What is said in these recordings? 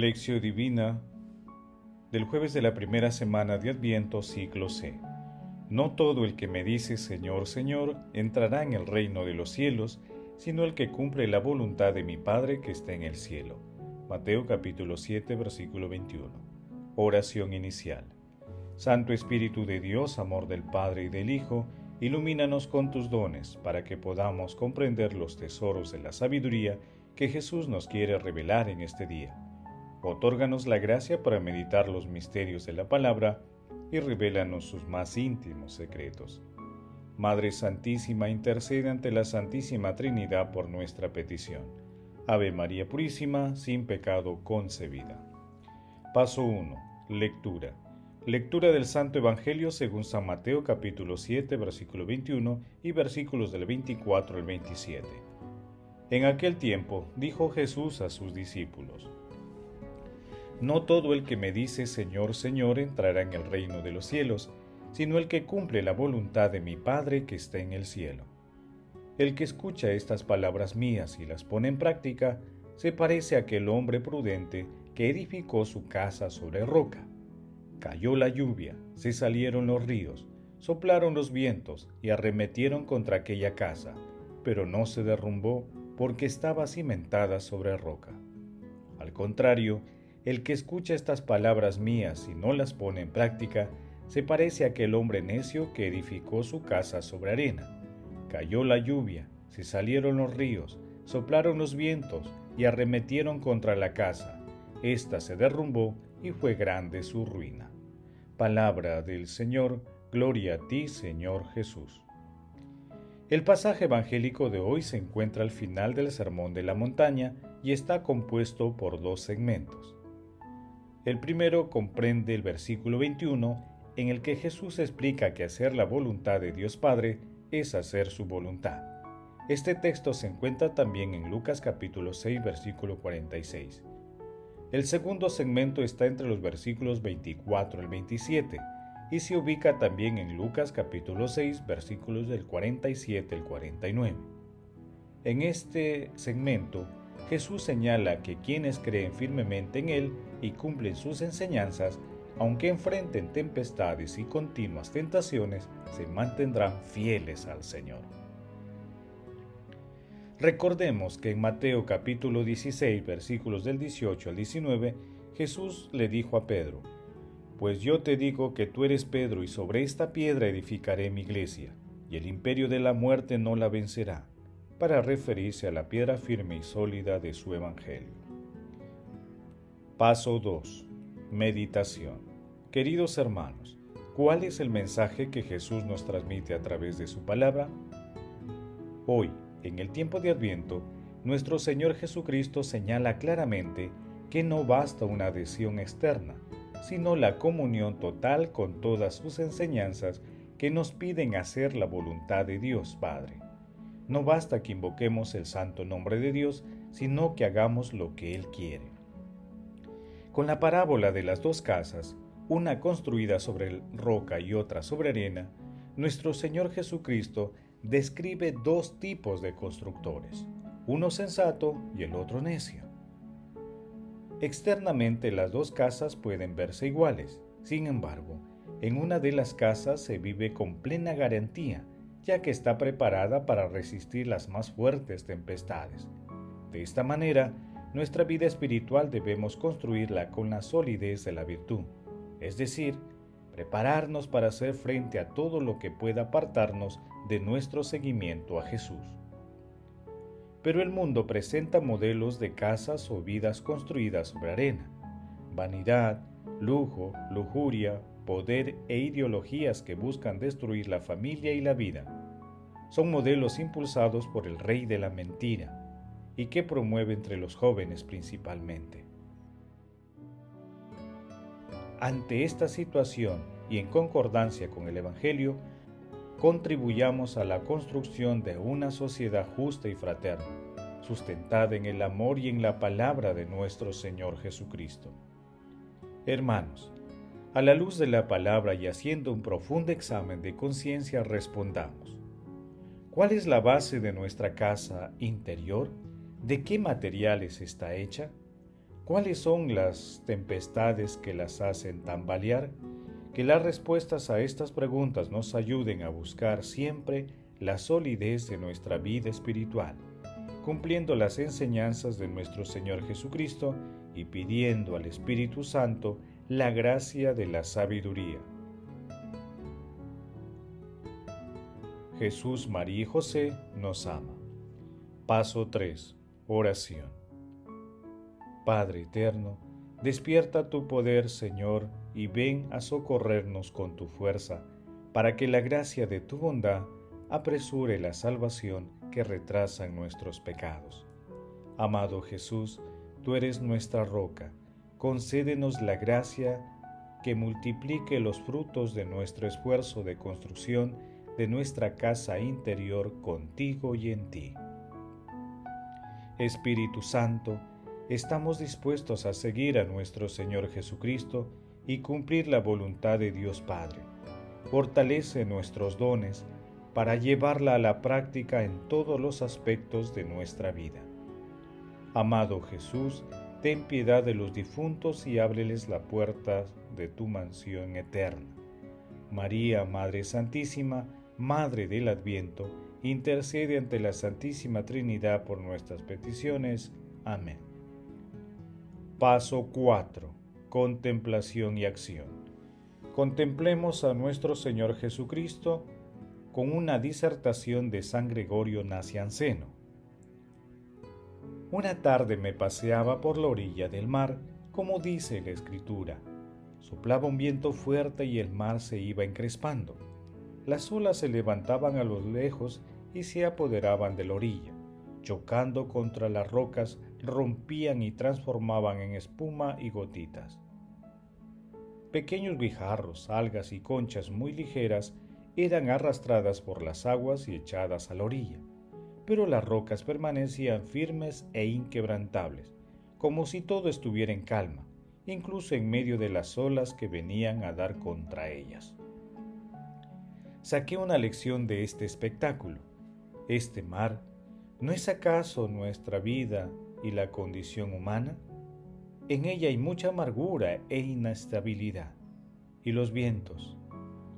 Lección Divina del jueves de la primera semana de Adviento, ciclo C. No todo el que me dice Señor, Señor, entrará en el reino de los cielos, sino el que cumple la voluntad de mi Padre que está en el cielo. Mateo capítulo 7, versículo 21. Oración inicial. Santo Espíritu de Dios, amor del Padre y del Hijo, ilumínanos con tus dones para que podamos comprender los tesoros de la sabiduría que Jesús nos quiere revelar en este día. Otórganos la gracia para meditar los misterios de la palabra y revélanos sus más íntimos secretos. Madre Santísima, intercede ante la Santísima Trinidad por nuestra petición. Ave María Purísima, sin pecado concebida. Paso 1. Lectura. Lectura del Santo Evangelio según San Mateo capítulo 7 versículo 21 y versículos del 24 al 27. En aquel tiempo dijo Jesús a sus discípulos, No todo el que me dice Señor, Señor entrará en el reino de los cielos, sino el que cumple la voluntad de mi Padre que está en el cielo. El que escucha estas palabras mías y las pone en práctica, se parece a aquel hombre prudente que edificó su casa sobre roca Cayó la lluvia, se salieron los ríos, soplaron los vientos y arremetieron contra aquella casa, pero no se derrumbó porque estaba cimentada sobre roca. Al contrario, el que escucha estas palabras mías y no las pone en práctica, se parece a aquel hombre necio que edificó su casa sobre arena. Cayó la lluvia, se salieron los ríos, soplaron los vientos y arremetieron contra la casa. Esta se derrumbó y fue grande su ruina. Palabra del Señor, gloria a ti, Señor Jesús. El pasaje evangélico de hoy se encuentra al final del Sermón de la Montaña y está compuesto por dos segmentos. El primero comprende el versículo 21, en el que Jesús explica que hacer la voluntad de Dios Padre es hacer su voluntad. Este texto se encuentra también en Lucas capítulo 6, versículo 46. El segundo segmento está entre los versículos 24 al 27 y se ubica también en Lucas capítulo 6 versículos del 47 al 49. En este segmento, Jesús señala que quienes creen firmemente en Él y cumplen sus enseñanzas, aunque enfrenten tempestades y continuas tentaciones, se mantendrán fieles al Señor. Recordemos que en Mateo capítulo 16 versículos del 18 al 19 Jesús le dijo a Pedro, Pues yo te digo que tú eres Pedro y sobre esta piedra edificaré mi iglesia, y el imperio de la muerte no la vencerá, para referirse a la piedra firme y sólida de su evangelio. Paso 2. Meditación. Queridos hermanos, ¿cuál es el mensaje que Jesús nos transmite a través de su palabra? Hoy, en el tiempo de Adviento, nuestro Señor Jesucristo señala claramente que no basta una adhesión externa, sino la comunión total con todas sus enseñanzas que nos piden hacer la voluntad de Dios Padre. No basta que invoquemos el santo nombre de Dios, sino que hagamos lo que Él quiere. Con la parábola de las dos casas, una construida sobre roca y otra sobre arena, nuestro Señor Jesucristo describe dos tipos de constructores, uno sensato y el otro necio. Externamente las dos casas pueden verse iguales, sin embargo, en una de las casas se vive con plena garantía, ya que está preparada para resistir las más fuertes tempestades. De esta manera, nuestra vida espiritual debemos construirla con la solidez de la virtud, es decir, prepararnos para hacer frente a todo lo que pueda apartarnos de nuestro seguimiento a Jesús. Pero el mundo presenta modelos de casas o vidas construidas sobre arena, vanidad, lujo, lujuria, poder e ideologías que buscan destruir la familia y la vida. Son modelos impulsados por el rey de la mentira y que promueve entre los jóvenes principalmente. Ante esta situación y en concordancia con el Evangelio, contribuyamos a la construcción de una sociedad justa y fraterna, sustentada en el amor y en la palabra de nuestro Señor Jesucristo. Hermanos, a la luz de la palabra y haciendo un profundo examen de conciencia respondamos, ¿cuál es la base de nuestra casa interior? ¿De qué materiales está hecha? ¿Cuáles son las tempestades que las hacen tambalear? Que las respuestas a estas preguntas nos ayuden a buscar siempre la solidez de nuestra vida espiritual, cumpliendo las enseñanzas de nuestro Señor Jesucristo y pidiendo al Espíritu Santo la gracia de la sabiduría. Jesús, María y José nos ama. Paso 3. Oración. Padre eterno, despierta tu poder, Señor, y ven a socorrernos con tu fuerza, para que la gracia de tu bondad apresure la salvación que retrasan nuestros pecados. Amado Jesús, tú eres nuestra roca, concédenos la gracia que multiplique los frutos de nuestro esfuerzo de construcción de nuestra casa interior contigo y en ti. Espíritu Santo, estamos dispuestos a seguir a nuestro Señor Jesucristo y cumplir la voluntad de Dios Padre. Fortalece nuestros dones para llevarla a la práctica en todos los aspectos de nuestra vida. Amado Jesús, ten piedad de los difuntos y ábreles la puerta de tu mansión eterna. María, Madre Santísima, Madre del Adviento, intercede ante la Santísima Trinidad por nuestras peticiones. Amén. Paso 4. Contemplación y acción. Contemplemos a nuestro Señor Jesucristo con una disertación de San Gregorio Nacianceno. Una tarde me paseaba por la orilla del mar, como dice la Escritura. Soplaba un viento fuerte y el mar se iba encrespando. Las olas se levantaban a lo lejos y se apoderaban de la orilla chocando contra las rocas, rompían y transformaban en espuma y gotitas. Pequeños guijarros, algas y conchas muy ligeras eran arrastradas por las aguas y echadas a la orilla, pero las rocas permanecían firmes e inquebrantables, como si todo estuviera en calma, incluso en medio de las olas que venían a dar contra ellas. Saqué una lección de este espectáculo. Este mar ¿No es acaso nuestra vida y la condición humana? En ella hay mucha amargura e inestabilidad. ¿Y los vientos?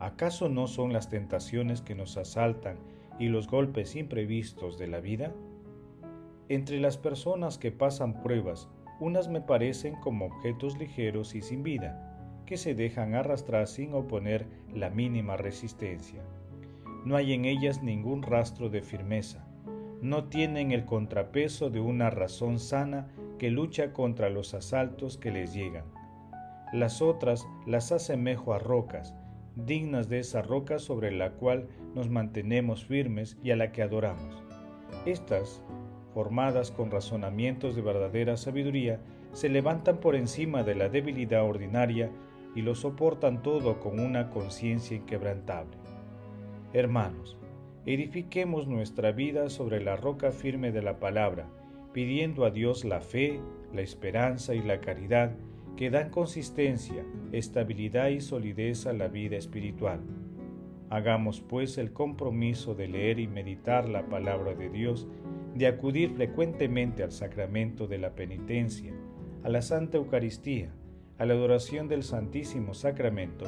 ¿Acaso no son las tentaciones que nos asaltan y los golpes imprevistos de la vida? Entre las personas que pasan pruebas, unas me parecen como objetos ligeros y sin vida, que se dejan arrastrar sin oponer la mínima resistencia. No hay en ellas ningún rastro de firmeza no tienen el contrapeso de una razón sana que lucha contra los asaltos que les llegan. Las otras las asemejo a rocas, dignas de esa roca sobre la cual nos mantenemos firmes y a la que adoramos. Estas, formadas con razonamientos de verdadera sabiduría, se levantan por encima de la debilidad ordinaria y lo soportan todo con una conciencia inquebrantable. Hermanos, edifiquemos nuestra vida sobre la roca firme de la palabra, pidiendo a Dios la fe, la esperanza y la caridad que dan consistencia, estabilidad y solidez a la vida espiritual. Hagamos pues el compromiso de leer y meditar la palabra de Dios, de acudir frecuentemente al sacramento de la penitencia, a la Santa Eucaristía, a la adoración del Santísimo Sacramento,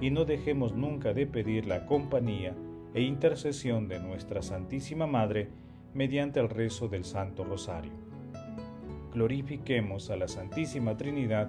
y no dejemos nunca de pedir la compañía e intercesión de nuestra Santísima Madre mediante el rezo del Santo Rosario. Glorifiquemos a la Santísima Trinidad